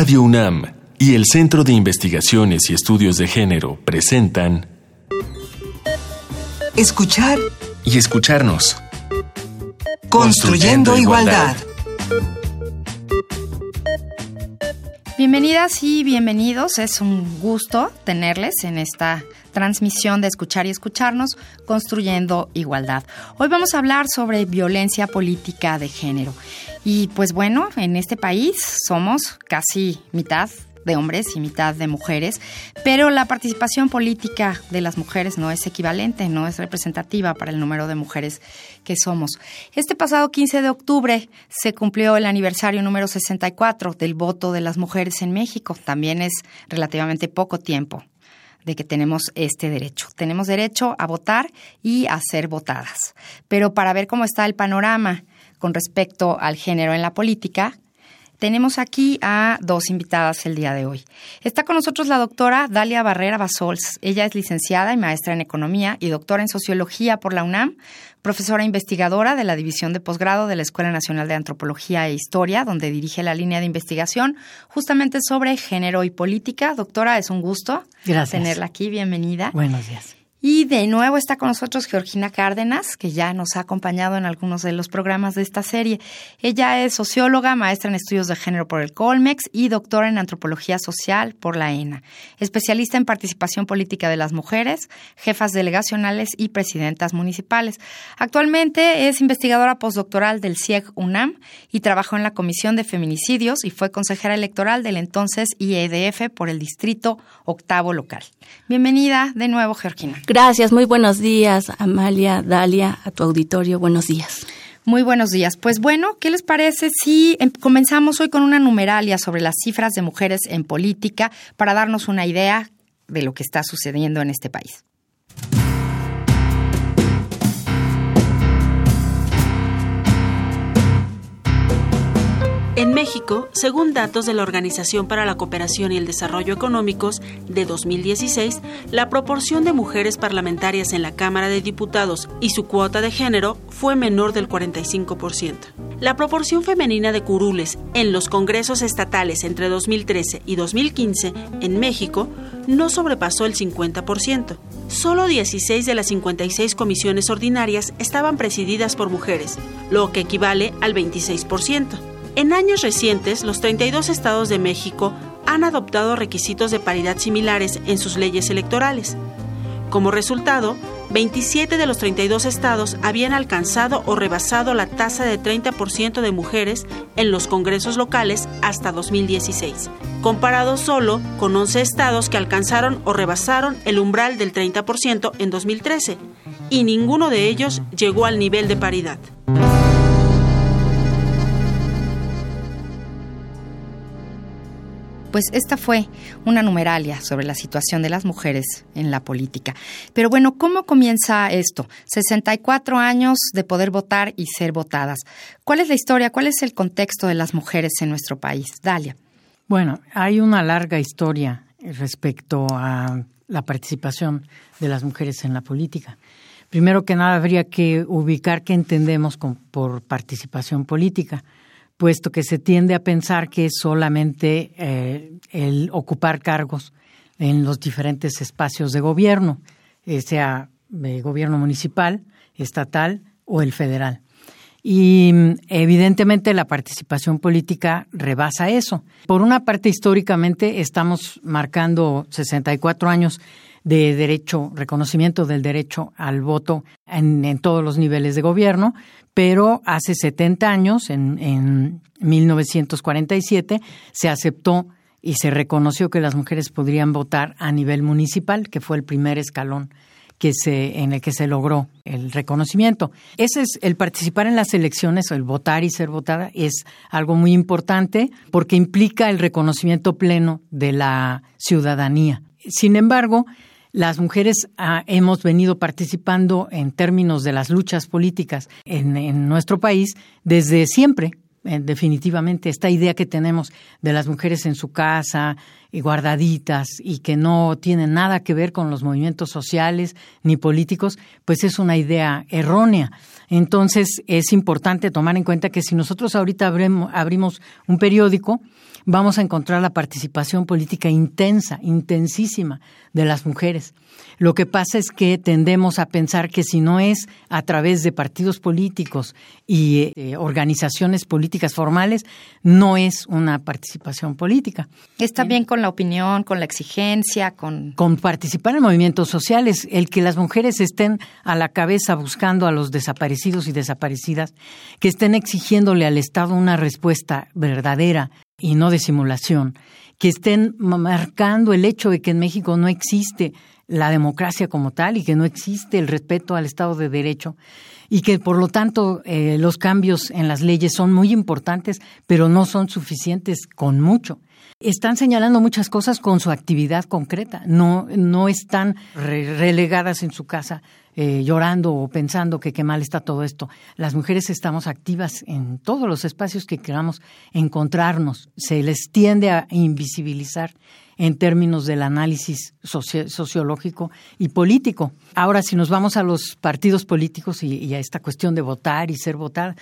Radio UNAM y el Centro de Investigaciones y Estudios de Género presentan Escuchar y escucharnos. Construyendo, igualdad. Bienvenidas y bienvenidos. Es un gusto tenerles en esta transmisión de escuchar y escucharnos, construyendo igualdad. Hoy vamos a hablar sobre violencia política de género. Y pues bueno, en este país somos casi mitad de hombres y mitad de mujeres, pero la participación política de las mujeres no es equivalente, no es representativa para el número de mujeres que somos. Este pasado 15 de octubre se cumplió el aniversario número 64 del voto de las mujeres en México. También es relativamente poco tiempo de que tenemos este derecho. Tenemos derecho a votar y a ser votadas. Pero para ver cómo está el panorama con respecto al género en la política, tenemos aquí a dos invitadas el día de hoy. Está con nosotros la doctora Dalia Barrera Basols. Ella es licenciada y maestra en Economía y doctora en Sociología por la UNAM, profesora investigadora de la División de Posgrado de la Escuela Nacional de Antropología e Historia, donde dirige la línea de investigación justamente sobre género y política. Doctora, es un gusto tenerla aquí. Bienvenida. Buenos días. Y de nuevo está con nosotros Georgina Cárdenas, que ya nos ha acompañado en algunos de los programas de esta serie. Ella es socióloga, maestra en estudios de género por el Colmex y doctora en antropología social por la ENA. Especialista en participación política de las mujeres, jefas delegacionales y presidentas municipales. Actualmente es investigadora postdoctoral del CIEG UNAM y trabajó en la Comisión de Feminicidios y fue consejera electoral del entonces IEDF por el Distrito Octavo Local. Bienvenida de nuevo, Georgina. Gracias, muy buenos días, Amalia, Dalia, a tu auditorio, buenos días. Muy buenos días. Pues bueno, ¿qué les parece si em, comenzamos hoy con una numeralia sobre las cifras de mujeres en política para darnos una idea de lo que está sucediendo en este país? En México, según datos de la Organización para la Cooperación y el Desarrollo Económicos de 2016, la proporción de mujeres parlamentarias en la Cámara de Diputados y su cuota de género fue menor del 45%. La proporción femenina de curules en los congresos estatales entre 2013 y 2015 en México no sobrepasó el 50%. Solo 16 de las 56 comisiones ordinarias estaban presididas por mujeres, lo que equivale al 26%. En años recientes, los 32 estados de México han adoptado requisitos de paridad similares en sus leyes electorales. Como resultado, 27 de los 32 estados habían alcanzado o rebasado la tasa de 30% de mujeres en los congresos locales hasta 2016, comparado solo con 11 estados que alcanzaron o rebasaron el umbral del 30% en 2013, y ninguno de ellos llegó al nivel de paridad. Pues esta fue una numeralia sobre la situación de las mujeres en la política. Pero bueno, ¿cómo comienza esto? 64 años de poder votar y ser votadas. ¿Cuál es la historia? ¿Cuál es el contexto de las mujeres en nuestro país? Dalia. Bueno, hay una larga historia respecto a la participación de las mujeres en la política. Primero que nada, habría que ubicar qué entendemos por participación política puesto que se tiende a pensar que es solamente eh, el ocupar cargos en los diferentes espacios de gobierno, eh, sea de gobierno municipal, estatal o el federal. Y evidentemente la participación política rebasa eso. Por una parte, históricamente estamos marcando 64 años de derecho, reconocimiento del derecho al voto en, en todos los niveles de gobierno, pero hace 70 años, en, en 1947, se aceptó y se reconoció que las mujeres podrían votar a nivel municipal, que fue el primer escalón que se, en el que se logró el reconocimiento. Ese es el participar en las elecciones, el votar y ser votada, es algo muy importante porque implica el reconocimiento pleno de la ciudadanía. Sin embargo, las mujeres ah, hemos venido participando en términos de las luchas políticas en, nuestro país desde siempre. Eh, definitivamente, esta idea que tenemos de las mujeres en su casa y guardaditas y que no tienen nada que ver con los movimientos sociales ni políticos, pues es una idea errónea. Entonces, es importante tomar en cuenta que si nosotros ahorita abrimos un periódico, vamos a encontrar la participación política intensa, intensísima de las mujeres. Lo que pasa es que tendemos a pensar que si no es a través de partidos políticos y eh, organizaciones políticas formales, no es una participación política. Está bien con la opinión, con la exigencia, con... Con participar en movimientos sociales, el que las mujeres estén a la cabeza buscando a los desaparecidos y desaparecidas, que estén exigiéndole al Estado una respuesta verdadera y no de simulación, que estén marcando el hecho de que en México no existe la democracia como tal y que no existe el respeto al Estado de Derecho y que por lo tanto eh, los cambios en las leyes son muy importantes, pero no son suficientes con mucho. Están señalando muchas cosas con su actividad concreta, no, no están relegadas en su casa eh, llorando o pensando que qué mal está todo esto. Las mujeres estamos activas en todos los espacios que queramos encontrarnos. Se les tiende a invisibilizar en términos del análisis sociológico y político. Ahora, si nos vamos a los partidos políticos y, a esta cuestión de votar y ser votada,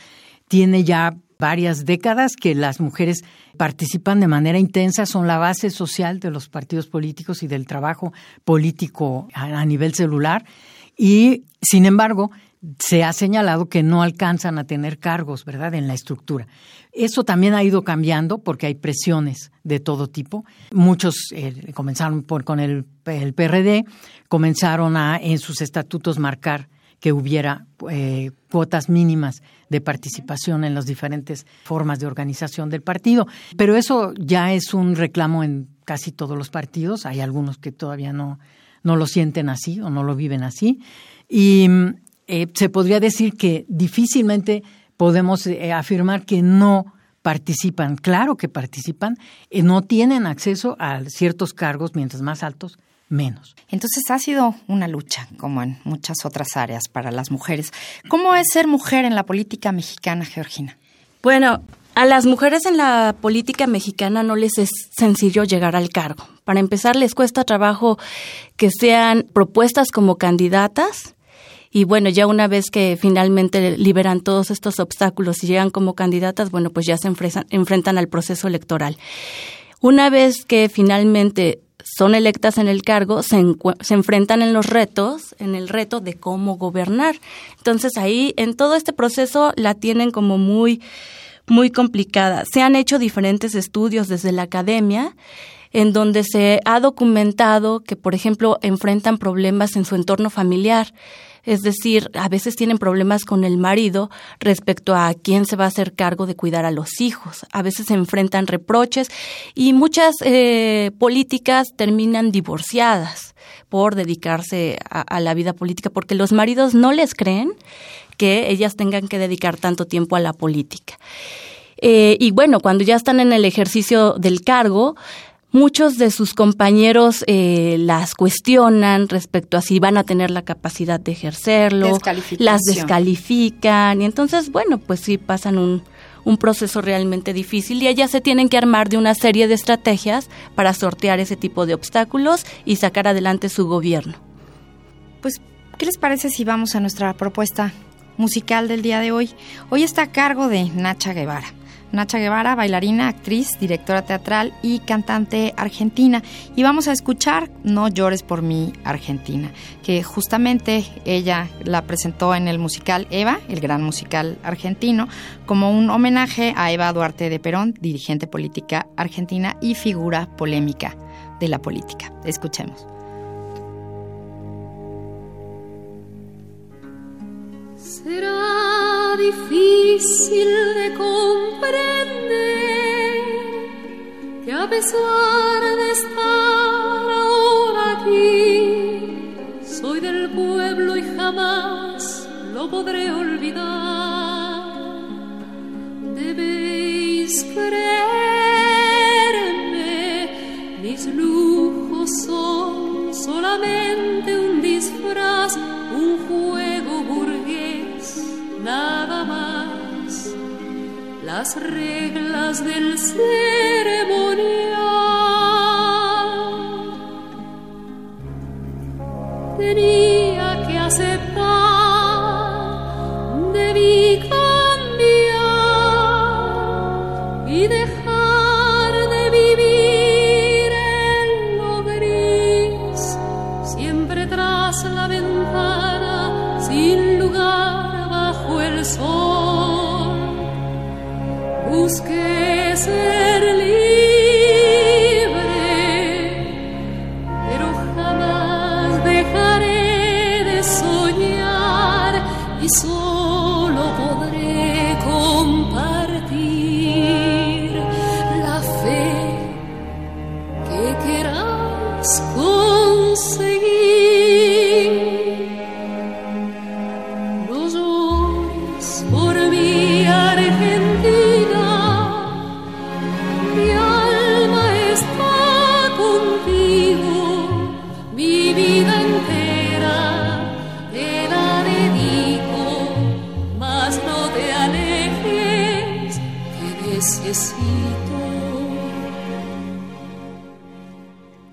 tiene ya varias décadas que las mujeres participan de manera intensa, son la base social de los partidos políticos y del trabajo político a nivel celular. Y, sin embargo, se ha señalado que no alcanzan a tener cargos, ¿verdad?, en la estructura. Eso también ha ido cambiando porque hay presiones de todo tipo. Muchos eh, comenzaron por, con el, el, PRD, comenzaron a en sus estatutos marcar que hubiera eh, cuotas mínimas de participación en las diferentes formas de organización del partido. Pero eso ya es un reclamo en casi todos los partidos. Hay algunos que todavía no, no lo sienten así o no lo viven así. Y eh, se podría decir que difícilmente podemos eh, afirmar que no participan. Claro que participan, eh, no tienen acceso a ciertos cargos, mientras más altos, menos. Entonces ha sido una lucha, como en muchas otras áreas, para las mujeres. ¿Cómo es ser mujer en la política mexicana, Georgina? Bueno, a las mujeres en la política mexicana no les es sencillo llegar al cargo. Para empezar, les cuesta trabajo que sean propuestas como candidatas y bueno, ya una vez que finalmente liberan todos estos obstáculos y llegan como candidatas, bueno, pues ya se enfrentan al proceso electoral. Una vez que finalmente son electas en el cargo, se, se, enfrentan en los retos, en el reto de cómo gobernar. Entonces ahí, en todo este proceso, la tienen como muy, muy complicada. Se han hecho diferentes estudios desde la academia en donde se ha documentado que, por ejemplo, enfrentan problemas en su entorno familiar es decir, a veces tienen problemas con el marido respecto a quién se va a hacer cargo de cuidar a los hijos. A veces se enfrentan reproches y muchas eh, políticas terminan divorciadas por dedicarse a, la vida política, porque los maridos no les creen que ellas tengan que dedicar tanto tiempo a la política. Eh, y bueno, cuando ya están en el ejercicio del cargo, Muchos de sus compañeros eh, las cuestionan respecto a si van a tener la capacidad de ejercerlo, las descalifican y entonces, bueno, pues sí pasan un, un proceso realmente difícil y ellas se tienen que armar de una serie de estrategias para sortear ese tipo de obstáculos y sacar adelante su gobierno. Pues, ¿qué les parece si vamos a nuestra propuesta musical del día de hoy? Hoy está a cargo de Nacha Guevara. Nacha Guevara, bailarina, actriz, directora teatral y cantante argentina. Y vamos a escuchar No llores por mí, Argentina, que justamente ella la presentó en el musical Eva, el gran musical argentino, como un homenaje a Eva Duarte de Perón, dirigente política argentina y figura polémica de la política. Escuchemos. Difícil de comprender que a pesar de estar ahora aquí, soy del pueblo y jamás lo podré olvidar. Debéis creerme, las reglas del ceremonial. te alejes, te necesito.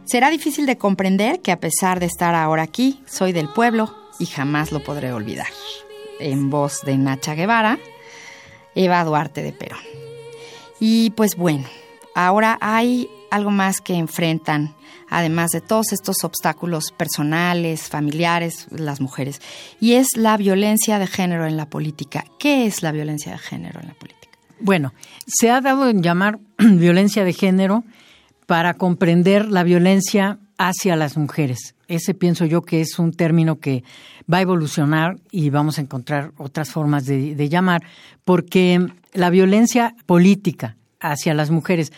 Será difícil de comprender que a pesar de estar ahora aquí, soy del pueblo y jamás lo podré olvidar. En voz de Nacha Guevara, Eva Duarte de Perón. Y pues bueno, ahora hay algo más que enfrentan, además de todos estos obstáculos personales, familiares, las mujeres, y es la violencia de género en la política. ¿Qué es la violencia de género en la política? Bueno, se ha dado en llamar violencia de género para comprender la violencia hacia las mujeres. Ese pienso yo que es un término que va a evolucionar y vamos a encontrar otras formas de, llamar, porque la violencia política hacia las mujeres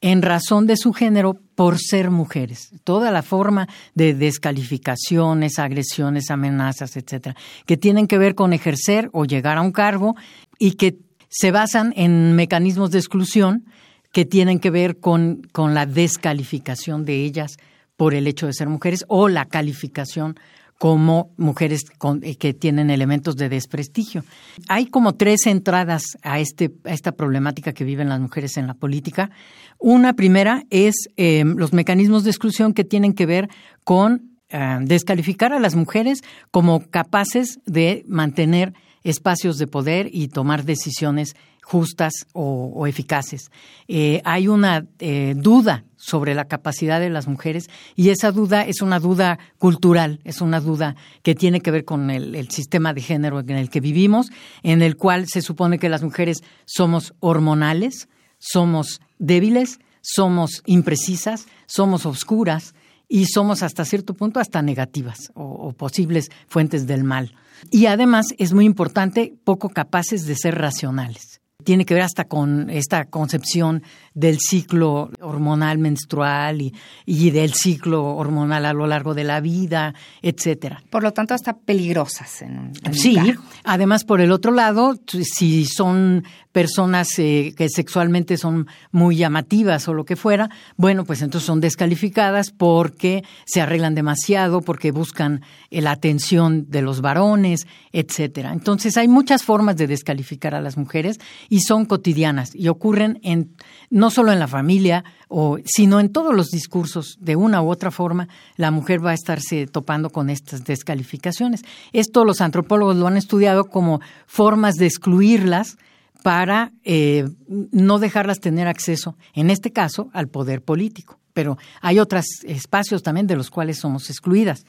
en razón de su género por ser mujeres. Toda la forma de descalificaciones, agresiones, amenazas, etcétera, que tienen que ver con ejercer o llegar a un cargo y que se basan en mecanismos de exclusión que tienen que ver con, con la descalificación de ellas por el hecho de ser mujeres o la calificación como mujeres eh, que tienen elementos de desprestigio. Hay como tres entradas a, este, a esta problemática que viven las mujeres en la política. Una primera es eh, los mecanismos de exclusión que tienen que ver con eh, descalificar a las mujeres como capaces de mantener espacios de poder y tomar decisiones justas o, eficaces. Eh, hay una eh, duda sobre la capacidad de las mujeres y esa duda es una duda cultural, es una duda que tiene que ver con el, sistema de género en el que vivimos, en el cual se supone que las mujeres somos hormonales, somos débiles, somos imprecisas, somos oscuras y somos hasta cierto punto hasta negativas o posibles fuentes del mal. Y además es muy importante poco capaces de ser racionales tiene que ver hasta con esta concepción del ciclo hormonal menstrual y, y, del ciclo hormonal a lo largo de la vida, etcétera. Por lo tanto, hasta peligrosas. En, en sí, además por el otro lado, si son personas eh, que sexualmente son muy llamativas o lo que fuera, bueno, pues entonces son descalificadas porque se arreglan demasiado, porque buscan eh, la atención de los varones, etcétera. Entonces hay muchas formas de descalificar a las mujeres y son cotidianas y ocurren en no solo en la familia, o, sino en todos los discursos, de una u otra forma, la mujer va a estarse topando con estas descalificaciones. Esto los antropólogos lo han estudiado como formas de excluirlas para eh, no dejarlas tener acceso, en este caso, al poder político. Pero hay otros espacios también de los cuales somos excluidas.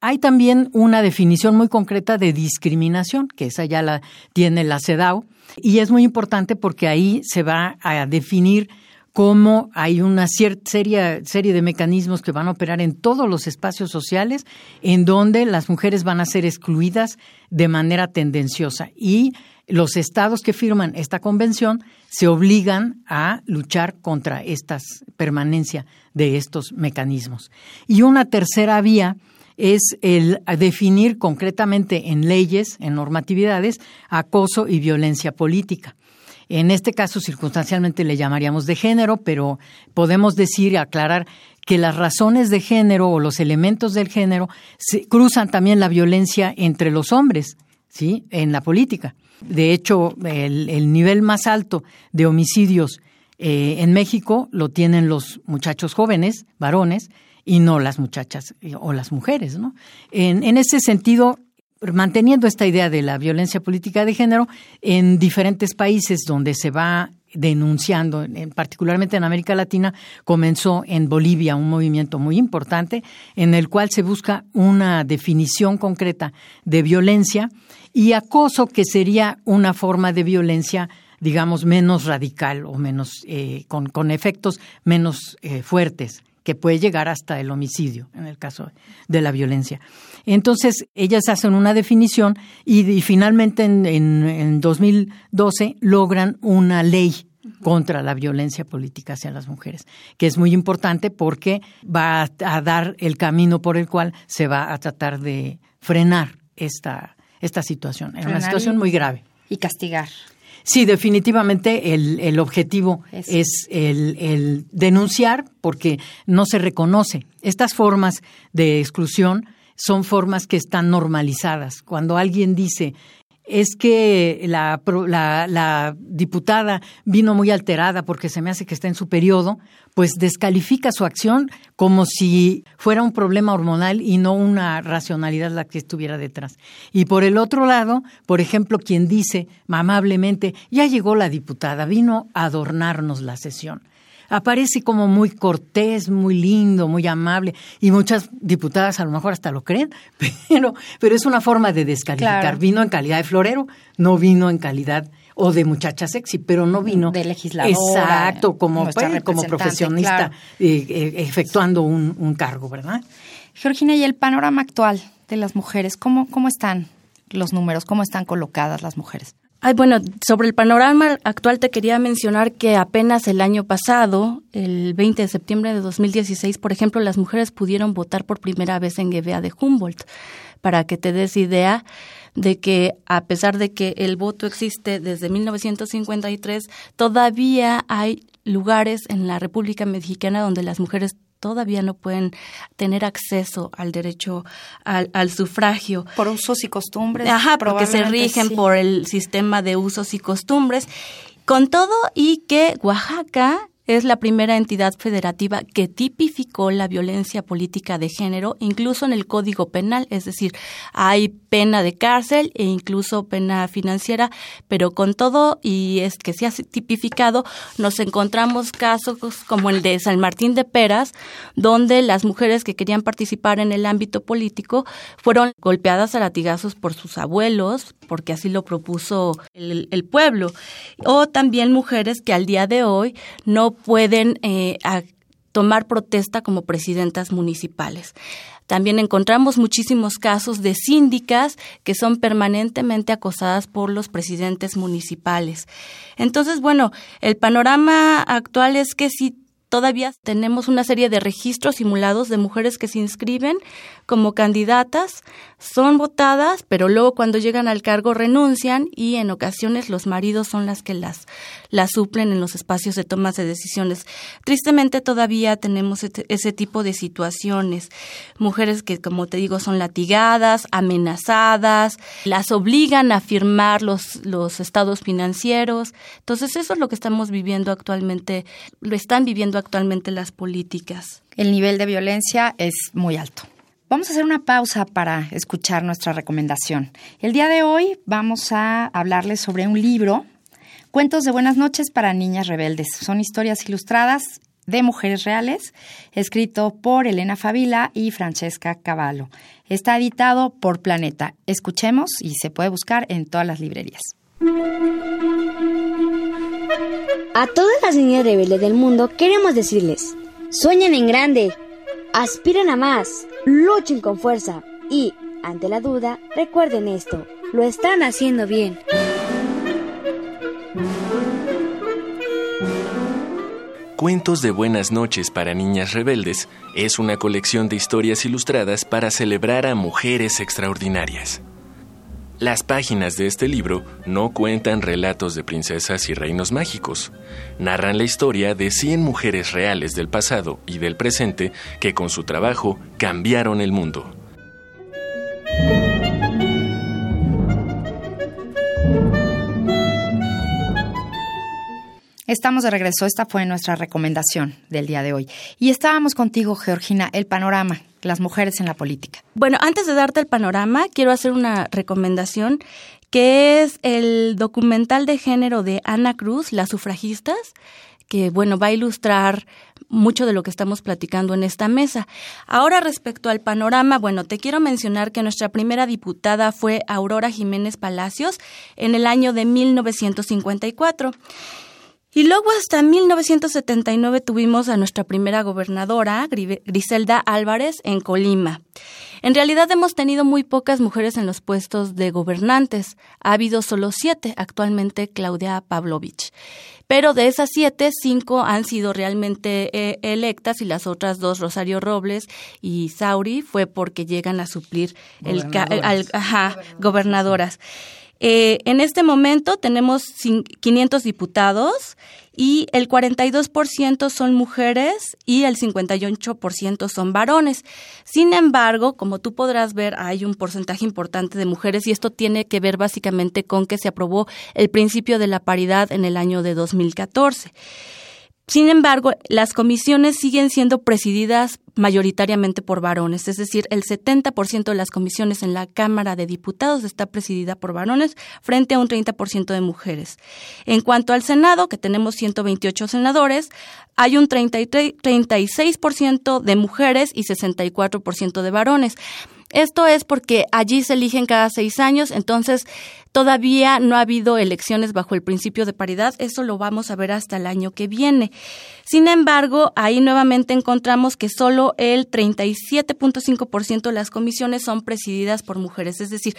Hay también una definición muy concreta de discriminación, que esa ya la tiene la CEDAW, y es muy importante porque ahí se va a definir cómo hay una cierta serie, serie de mecanismos que van a operar en todos los espacios sociales en donde las mujeres van a ser excluidas de manera tendenciosa y los estados que firman esta convención se obligan a luchar contra esta permanencia de estos mecanismos. Y una tercera vía es el definir concretamente en leyes, en normatividades, acoso y violencia política. En este caso, circunstancialmente le llamaríamos de género, pero podemos decir y aclarar que las razones de género o los elementos del género cruzan también la violencia entre los hombres, ¿sí? En la política. De hecho, el, nivel más alto de homicidios eh, en México lo tienen los muchachos jóvenes, varones, y no las muchachas eh, o las mujeres, ¿no? En, en ese sentido, manteniendo esta idea de la violencia política de género, en diferentes países donde se va denunciando, en, particularmente en América Latina, comenzó en Bolivia un movimiento muy importante en el cual se busca una definición concreta de violencia y acoso, que sería una forma de violencia digamos, menos radical o menos, eh, con, con, efectos menos eh, fuertes que puede llegar hasta el homicidio en el caso de la violencia. Entonces, ellas hacen una definición y, finalmente en, en, en 2012 logran una ley contra la violencia política hacia las mujeres, que es muy importante porque va a dar el camino por el cual se va a tratar de frenar esta, esta situación. Es una situación muy grave. Y castigar. Sí, definitivamente el, el objetivo Eso. es el, el, denunciar porque no se reconoce. Estas formas de exclusión son formas que están normalizadas. Cuando alguien dice es que la, la, la, diputada vino muy alterada porque se me hace que está en su periodo, pues descalifica su acción como si fuera un problema hormonal y no una racionalidad la que estuviera detrás. Y por el otro lado, por ejemplo, quien dice amablemente, ya llegó la diputada, vino a adornarnos la sesión aparece como muy cortés, muy lindo, muy amable, y muchas diputadas a lo mejor hasta lo creen, pero, pero es una forma de descalificar. Vino en calidad de florero, no vino en calidad o de muchacha sexy, pero no vino de legisladora. Exacto, como, pues, como profesionista eh, eh, efectuando un, un, cargo, ¿verdad? Georgina, ¿y el panorama actual de las mujeres? ¿Cómo, cómo están los números? ¿Cómo están colocadas las mujeres? Ay, bueno, sobre el panorama actual te quería mencionar que apenas el año pasado, el 20 de septiembre de 2016, por ejemplo, las mujeres pudieron votar por primera vez en GBA de Humboldt, para que te des idea de que a pesar de que el voto existe desde 1953, todavía hay lugares en la República Mexicana donde las mujeres todavía no pueden tener acceso al derecho al, sufragio. Por usos y costumbres. Ajá, porque se rigen por el sistema de usos y costumbres. Con todo y que Oaxaca es la primera entidad federativa que tipificó la violencia política de género, incluso en el Código Penal, es decir, hay pena de cárcel e incluso pena financiera, pero con todo y es que se ha tipificado, nos encontramos casos como el de San Martín de Peras, donde las mujeres que querían participar en el ámbito político fueron golpeadas a latigazos por sus abuelos, porque así lo propuso el, el pueblo, o también mujeres que al día de hoy no pueden eh, tomar protesta como presidentas municipales. También encontramos muchísimos casos de síndicas que son permanentemente acosadas por los presidentes municipales. Entonces, bueno, el panorama actual es que sí todavía tenemos una serie de registros simulados de mujeres que se inscriben como candidatas, son votadas, pero luego cuando llegan al cargo renuncian y en ocasiones los maridos son las que las, las suplen en los espacios de toma de decisiones. Tristemente todavía tenemos ese tipo de situaciones. Mujeres que, como te digo, son latigadas, amenazadas, las obligan a firmar los, los estados financieros. Entonces eso es lo que estamos viviendo actualmente, lo están viviendo actualmente las políticas. El nivel de violencia es muy alto. Vamos a hacer una pausa para escuchar nuestra recomendación. El día de hoy vamos a hablarles sobre un libro, Cuentos de Buenas noches para Niñas Rebeldes. Son historias ilustradas de mujeres reales, escrito por Elena Favila y Francesca Cavallo. Está editado por Planeta. Escuchemos y se puede buscar en todas las librerías. A todas las niñas rebeldes del mundo queremos decirles, sueñen en grande, aspiren a más, luchen con fuerza y, ante la duda, recuerden esto, lo están haciendo bien. Cuentos de Buenas noches para Niñas Rebeldes es una colección de historias ilustradas para celebrar a mujeres extraordinarias. Las páginas de este libro no cuentan relatos de princesas y reinos mágicos. Narran la historia de 100 mujeres reales del pasado y del presente que con su trabajo cambiaron el mundo. Estamos de regreso. Esta fue nuestra recomendación del día de hoy. Y estábamos contigo, Georgina, el panorama, las mujeres en la política. Bueno, antes de darte el panorama, quiero hacer una recomendación que es el documental de género de Ana Cruz, Las sufragistas, que bueno, va a ilustrar mucho de lo que estamos platicando en esta mesa. Ahora respecto al panorama, bueno, te quiero mencionar que nuestra primera diputada fue Aurora Jiménez Palacios en el año de 1954. Y luego hasta 1979 tuvimos a nuestra primera gobernadora, Griselda Álvarez, en Colima. En realidad hemos tenido muy pocas mujeres en los puestos de gobernantes. Ha habido solo siete, actualmente Claudia Pavlovich. Pero de esas siete, cinco han sido realmente eh, electas y las otras dos, Rosario Robles y Sauri, fue porque llegan a suplir el, al, ajá, gobernadoras. Eh, en este momento tenemos 500 diputados y el 42% son mujeres y el 58% son varones. Sin embargo, como tú podrás ver, hay un porcentaje importante de mujeres y esto tiene que ver básicamente con que se aprobó el principio de la paridad en el año de 2014. Sin embargo, las comisiones siguen siendo presididas mayoritariamente por varones, es decir, el 70% de las comisiones en la Cámara de Diputados está presidida por varones frente a un 30% de mujeres. En cuanto al Senado, que tenemos 128 senadores, hay un 33, 36% de mujeres y 64% de varones. Esto es porque allí se eligen cada seis años, entonces todavía no ha habido elecciones bajo el principio de paridad. Eso lo vamos a ver hasta el año que viene. Sin embargo, ahí nuevamente encontramos que solo el 37.5% de las comisiones son presididas por mujeres, es decir,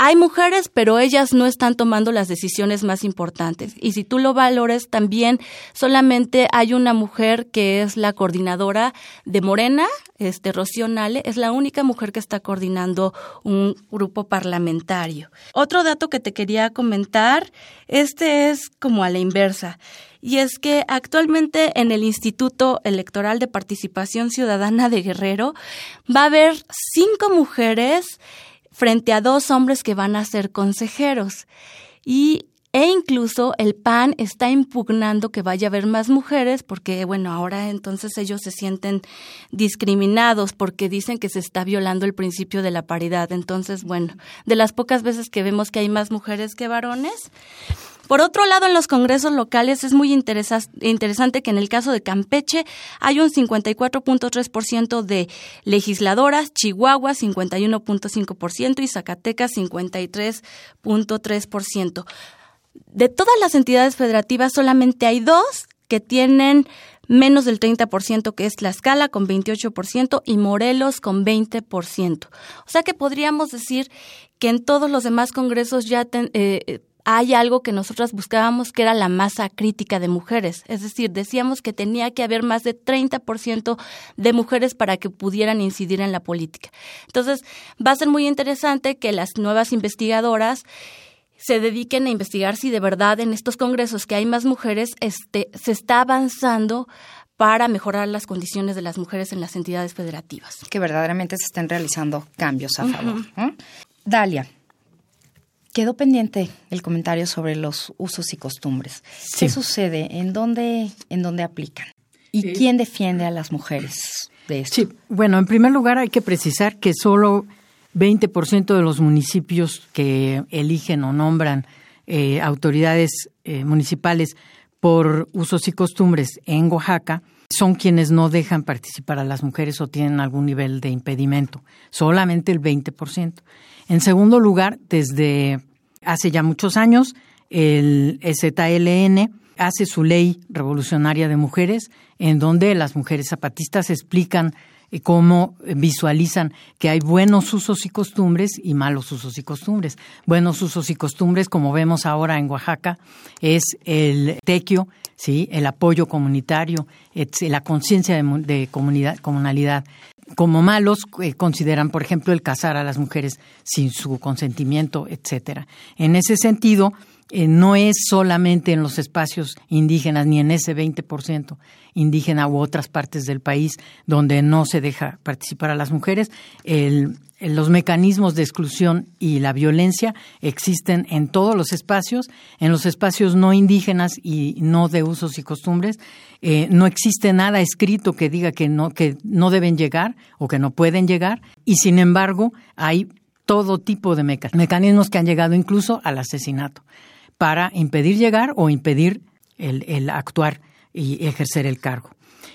hay mujeres, pero ellas no están tomando las decisiones más importantes. Y si tú lo valores, también solamente hay una mujer que es la coordinadora de Morena, este Rocío Nale, es la única mujer que está coordinando un grupo parlamentario. Otro dato que te quería comentar, este es como a la inversa. Y es que actualmente en el Instituto Electoral de Participación Ciudadana de Guerrero va a haber cinco mujeres frente a dos hombres que van a ser consejeros. Y e incluso el PAN está impugnando que vaya a haber más mujeres porque, bueno, ahora entonces ellos se sienten discriminados porque dicen que se está violando el principio de la paridad. Entonces, bueno, de las pocas veces que vemos que hay más mujeres que varones, por otro lado, en los congresos locales es muy interesante que en el caso de Campeche hay un 54.3% de legisladoras, Chihuahua 51.5% y Zacatecas 53.3%. De todas las entidades federativas, solamente hay dos que tienen menos del 30%, que es Tlaxcala con 28% y Morelos con 20%. O sea que podríamos decir que en todos los demás congresos ya eh, hay algo que nosotras buscábamos que era la masa crítica de mujeres. Es decir, decíamos que tenía que haber más de 30% de mujeres para que pudieran incidir en la política. Entonces, va a ser muy interesante que las nuevas investigadoras se dediquen a investigar si de verdad en estos congresos que hay más mujeres este, se está avanzando para mejorar las condiciones de las mujeres en las entidades federativas. Que verdaderamente se estén realizando cambios a favor. Dalia, Quedó pendiente el comentario sobre los usos y costumbres. ¿Qué sucede? ¿En dónde, en dónde aplican? ¿Y quién defiende a las mujeres de esto? Sí, bueno, en primer lugar hay que precisar que solo 20% de los municipios que eligen o nombran eh, autoridades eh, municipales por usos y costumbres en Oaxaca son quienes no dejan participar a las mujeres o tienen algún nivel de impedimento, solamente el 20%. En segundo lugar, desde hace ya muchos años, el ZLN hace su ley revolucionaria de mujeres, en donde las mujeres zapatistas explican cómo visualizan que hay buenos usos y costumbres y malos usos y costumbres. Buenos usos y costumbres, como vemos ahora en Oaxaca, es el tequio, ¿sí? el apoyo comunitario, la conciencia de, de comunidad, comunalidad como malos eh, consideran, por ejemplo, el casar a las mujeres sin su consentimiento, etcétera. En ese sentido, eh, no es solamente en los espacios indígenas ni en ese 20% indígena u otras partes del país donde no se deja participar a las mujeres. los mecanismos de exclusión y la violencia existen en todos los espacios, en los espacios no indígenas y no de usos y costumbres. Eh, no existe nada escrito que diga que no deben llegar o que no pueden llegar y sin embargo hay todo tipo de mecanismos que han llegado incluso al asesinato para impedir llegar o impedir el, actuar y ejercer el cargo.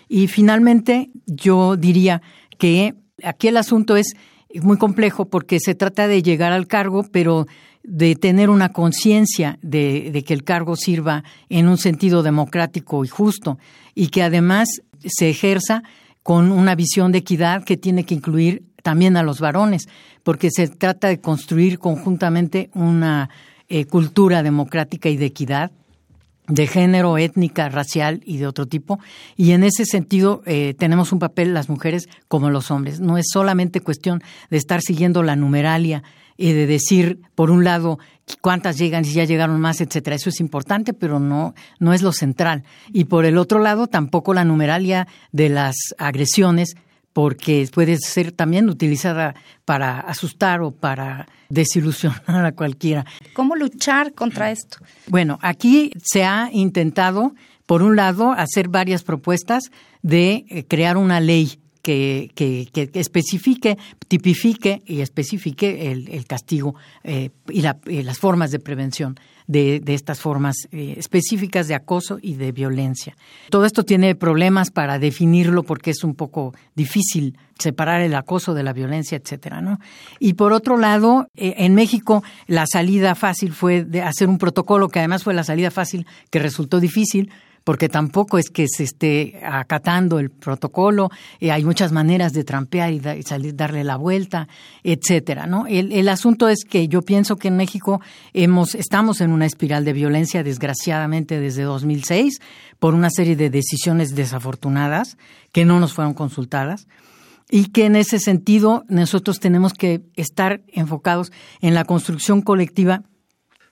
Y finalmente, yo diría que aquí el asunto es muy complejo porque se trata de llegar al cargo, pero de tener una conciencia de, de, que el cargo sirva en un sentido democrático y justo y que además se ejerza con una visión de equidad que tiene que incluir también a los varones, porque se trata de construir conjuntamente una eh, cultura democrática y de equidad de género, étnica, racial y de otro tipo. Y en ese sentido eh, tenemos un papel las mujeres como los hombres. No es solamente cuestión de estar siguiendo la numeralia y de decir, por un lado, cuántas llegan, si ya llegaron más, etcétera. Eso es importante, pero no, no es lo central. Y por el otro lado, tampoco la numeralia de las agresiones, porque puede ser también utilizada para asustar o para desilusionar a cualquiera. ¿Cómo luchar contra esto? Bueno, aquí se ha intentado, por un lado, hacer varias propuestas de eh, crear una ley que, que, que, especifique, tipifique y especifique el, el castigo eh, y, la, y, las formas de prevención de, de estas formas eh, específicas de acoso y de violencia. Todo esto tiene problemas para definirlo porque es un poco difícil separar el acoso de la violencia, etcétera, ¿no? Y por otro lado, eh, en México la salida fácil fue de hacer un protocolo que además fue la salida fácil que resultó difícil porque tampoco es que se esté acatando el protocolo, eh, hay muchas maneras de trampear y, y, salir, darle la vuelta, etcétera, ¿no? El, el, asunto es que yo pienso que en México hemos, estamos en una espiral de violencia, desgraciadamente, desde 2006, por una serie de decisiones desafortunadas que no nos fueron consultadas y que en ese sentido nosotros tenemos que estar enfocados en la construcción colectiva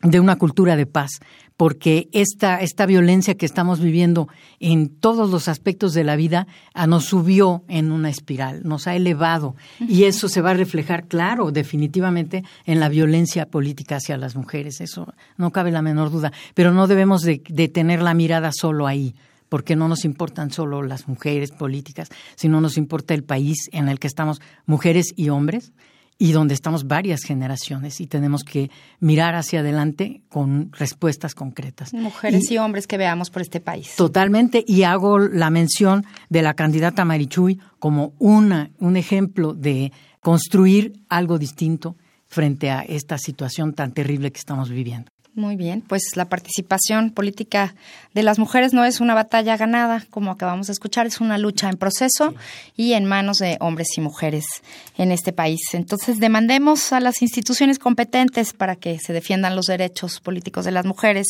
de una cultura de paz, porque esta, esta violencia que estamos viviendo en todos los aspectos de la vida a, nos subió en una espiral, nos ha elevado y eso se va a reflejar, claro, definitivamente en la violencia política hacia las mujeres, eso no cabe la menor duda, pero no debemos de, de tener la mirada solo ahí porque no nos importan solo las mujeres políticas, sino nos importa el país en el que estamos mujeres y hombres y donde estamos varias generaciones y tenemos que mirar hacia adelante con respuestas concretas. Mujeres y, y, hombres que veamos por este país. Totalmente, y hago la mención de la candidata Marichuy como una, un ejemplo de construir algo distinto frente a esta situación tan terrible que estamos viviendo. Muy bien, pues la participación política de las mujeres no es una batalla ganada, como acabamos de escuchar, es una lucha en proceso y en manos de hombres y mujeres en este país. Entonces, demandemos a las instituciones competentes para que se defiendan los derechos políticos de las mujeres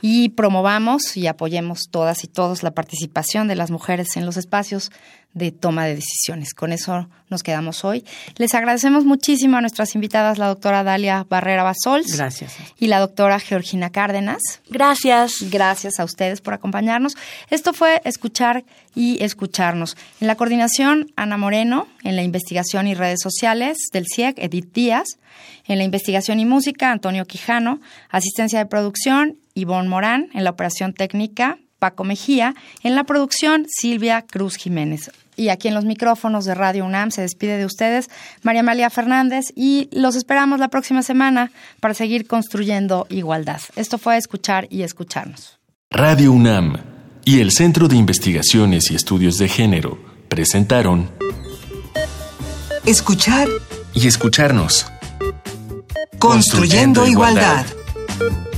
y promovamos y apoyemos todas y todos la participación de las mujeres en los espacios de toma de decisiones. Con eso nos quedamos hoy. Les agradecemos muchísimo a nuestras invitadas, la doctora Dalia Barrera Basols. Gracias. Y la doctora Georgina Cárdenas. Gracias. Gracias a ustedes por acompañarnos. Esto fue Escuchar y Escucharnos. En la coordinación, Ana Moreno. En la investigación y redes sociales del CIEC, Edith Díaz. En la investigación y música, Antonio Quijano. Asistencia de producción, Ivonne Morán. En la operación técnica, Paco Mejía, en la producción Silvia Cruz Jiménez. Y aquí en los micrófonos de Radio UNAM se despide de ustedes María Amalia Fernández y los esperamos la próxima semana para seguir construyendo igualdad. Esto fue Escuchar y Escucharnos. Radio UNAM y el Centro de Investigaciones y Estudios de Género presentaron Escuchar y Escucharnos. Construyendo, Construyendo igualdad. igualdad.